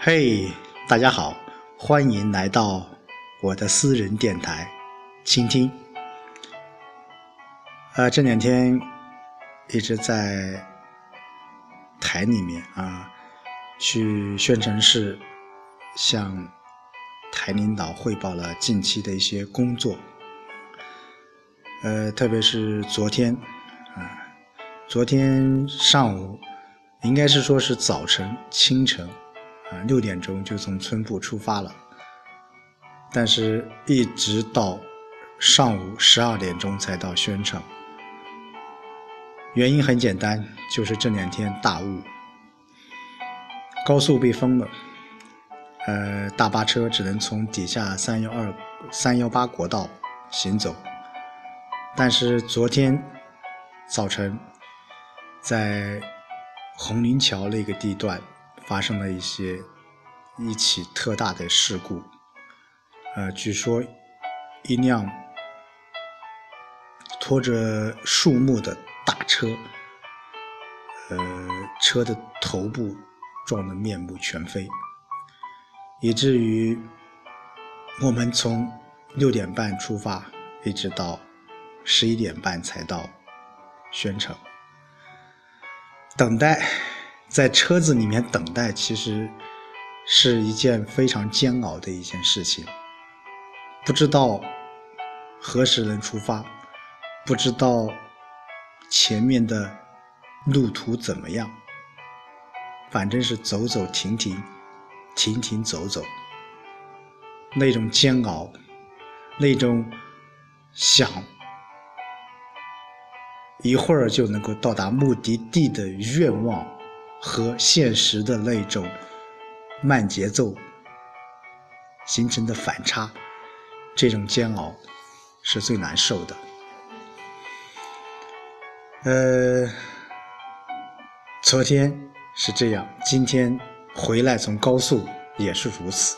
嘿，大家好，欢迎来到我的私人电台，倾听。呃，这两天一直在台里面啊，去宣城市向台领导汇报了近期的一些工作。呃，特别是昨天啊，昨天上午应该是说是早晨清晨。啊，六点钟就从村部出发了，但是一直到上午十二点钟才到宣城。原因很简单，就是这两天大雾，高速被封了，呃，大巴车只能从底下三幺二、三幺八国道行走。但是昨天早晨，在红林桥那个地段。发生了一些一起特大的事故，呃，据说一辆拖着树木的大车，呃，车的头部撞得面目全非，以至于我们从六点半出发，一直到十一点半才到宣城，等待。在车子里面等待，其实是一件非常煎熬的一件事情。不知道何时能出发，不知道前面的路途怎么样，反正是走走停停，停停走走，那种煎熬，那种想一会儿就能够到达目的地的愿望。和现实的那种慢节奏形成的反差，这种煎熬是最难受的。呃，昨天是这样，今天回来从高速也是如此。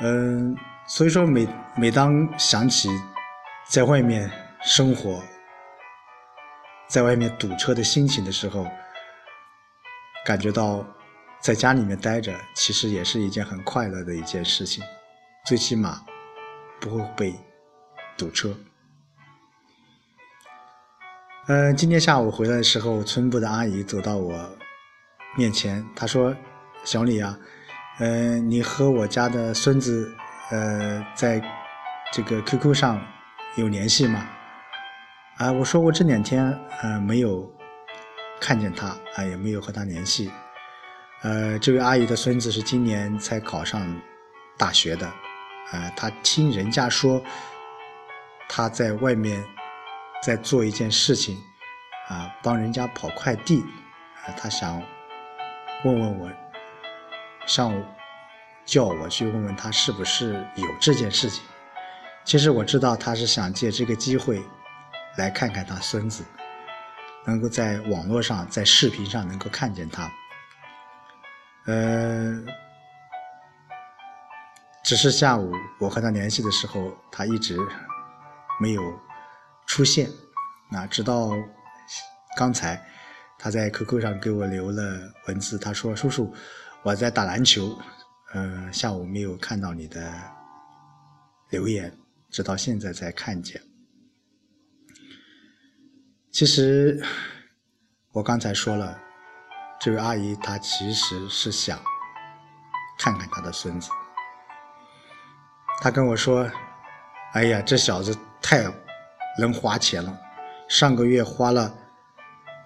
嗯，所以说每每当想起在外面生活，在外面堵车的心情的时候，感觉到在家里面待着，其实也是一件很快乐的一件事情，最起码不会被堵车。嗯，今天下午回来的时候，村部的阿姨走到我面前，她说：“小李啊，嗯，你和我家的孙子，呃，在这个 QQ 上有联系吗？”啊，我说我这两天呃没有。看见他啊，也没有和他联系。呃，这位阿姨的孙子是今年才考上大学的，呃，他听人家说他在外面在做一件事情，啊，帮人家跑快递，啊，他想问问我，上午叫我去问问他是不是有这件事情。其实我知道他是想借这个机会来看看他孙子。能够在网络上，在视频上能够看见他，呃，只是下午我和他联系的时候，他一直没有出现。那直到刚才，他在 QQ 上给我留了文字，他说：“叔叔，我在打篮球，呃，下午没有看到你的留言，直到现在才看见。”其实，我刚才说了，这位阿姨她其实是想看看她的孙子。她跟我说：“哎呀，这小子太能花钱了，上个月花了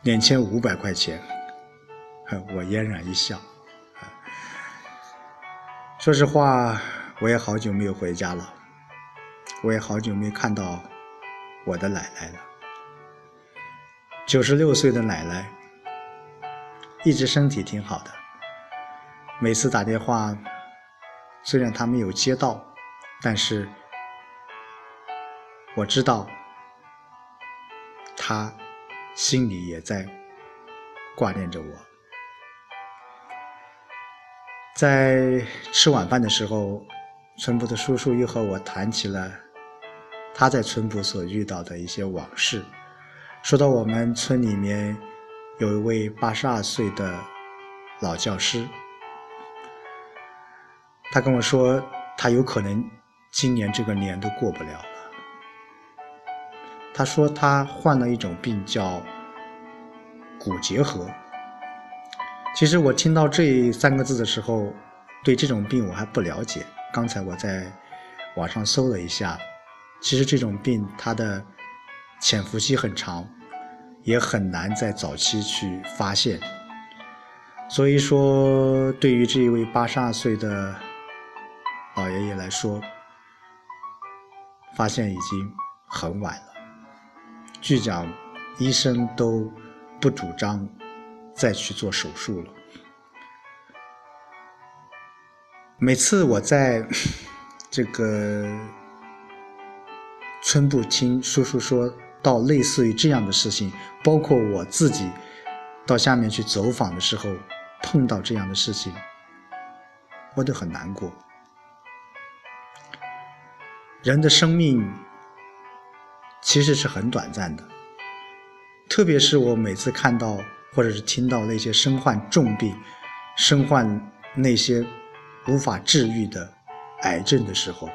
两千五百块钱。”我嫣然一笑。说实话，我也好久没有回家了，我也好久没看到我的奶奶了。九十六岁的奶奶，一直身体挺好的。每次打电话，虽然她没有接到，但是我知道，她心里也在挂念着我。在吃晚饭的时候，村部的叔叔又和我谈起了他在村部所遇到的一些往事。说到我们村里面有一位八十二岁的老教师，他跟我说，他有可能今年这个年都过不了了。他说他患了一种病叫骨结核。其实我听到这三个字的时候，对这种病我还不了解。刚才我在网上搜了一下，其实这种病它的潜伏期很长，也很难在早期去发现。所以说，对于这一位八十二岁的老爷爷来说，发现已经很晚了。据讲，医生都不主张。再去做手术了。每次我在这个村部听叔叔说到类似于这样的事情，包括我自己到下面去走访的时候碰到这样的事情，我都很难过。人的生命其实是很短暂的，特别是我每次看到。或者是听到那些身患重病、身患那些无法治愈的癌症的时候，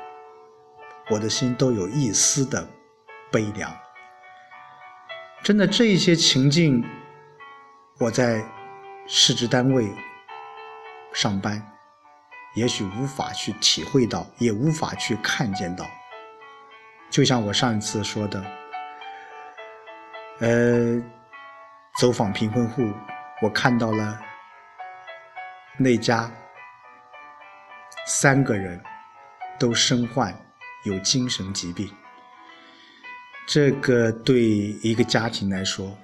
我的心都有一丝的悲凉。真的，这一些情境，我在市直单位上班，也许无法去体会到，也无法去看见到。就像我上一次说的，呃。走访贫困户，我看到了那家三个人都身患有精神疾病，这个对一个家庭来说，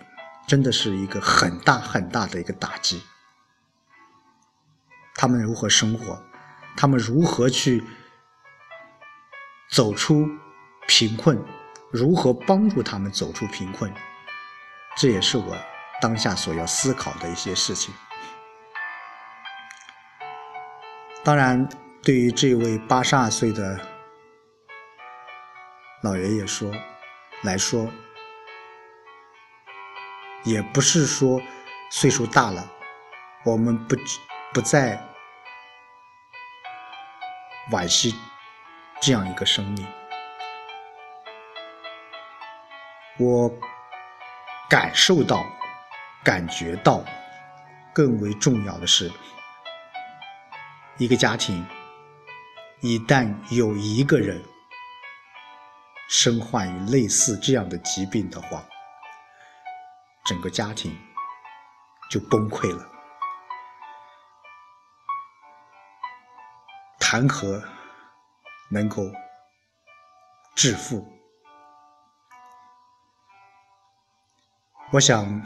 真的是一个很大很大的一个打击。他们如何生活？他们如何去走出贫困？如何帮助他们走出贫困？这也是我。当下所要思考的一些事情。当然，对于这位八十二岁的老爷爷说来说，也不是说岁数大了，我们不不再惋惜这样一个生命。我感受到。感觉到，更为重要的是，一个家庭一旦有一个人身患于类似这样的疾病的话，整个家庭就崩溃了。谈何能够致富？我想。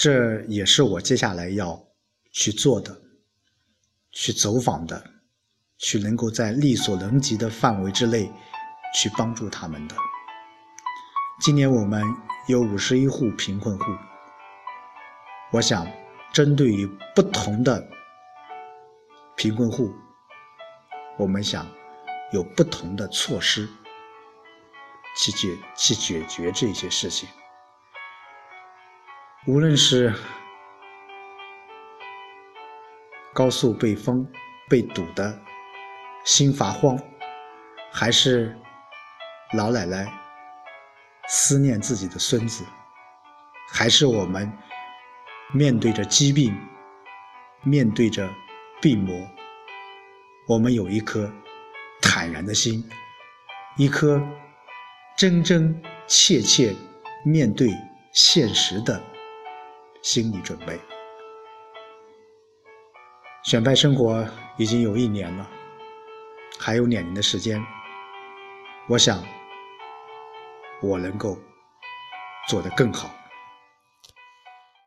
这也是我接下来要去做的，去走访的，去能够在力所能及的范围之内去帮助他们的。今年我们有五十一户贫困户，我想针对于不同的贫困户，我们想有不同的措施去解去解决这些事情。无论是高速被封、被堵的心发慌，还是老奶奶思念自己的孙子，还是我们面对着疾病、面对着病魔，我们有一颗坦然的心，一颗真真切切面对现实的。心理准备，选派生活已经有一年了，还有两年的时间，我想我能够做得更好。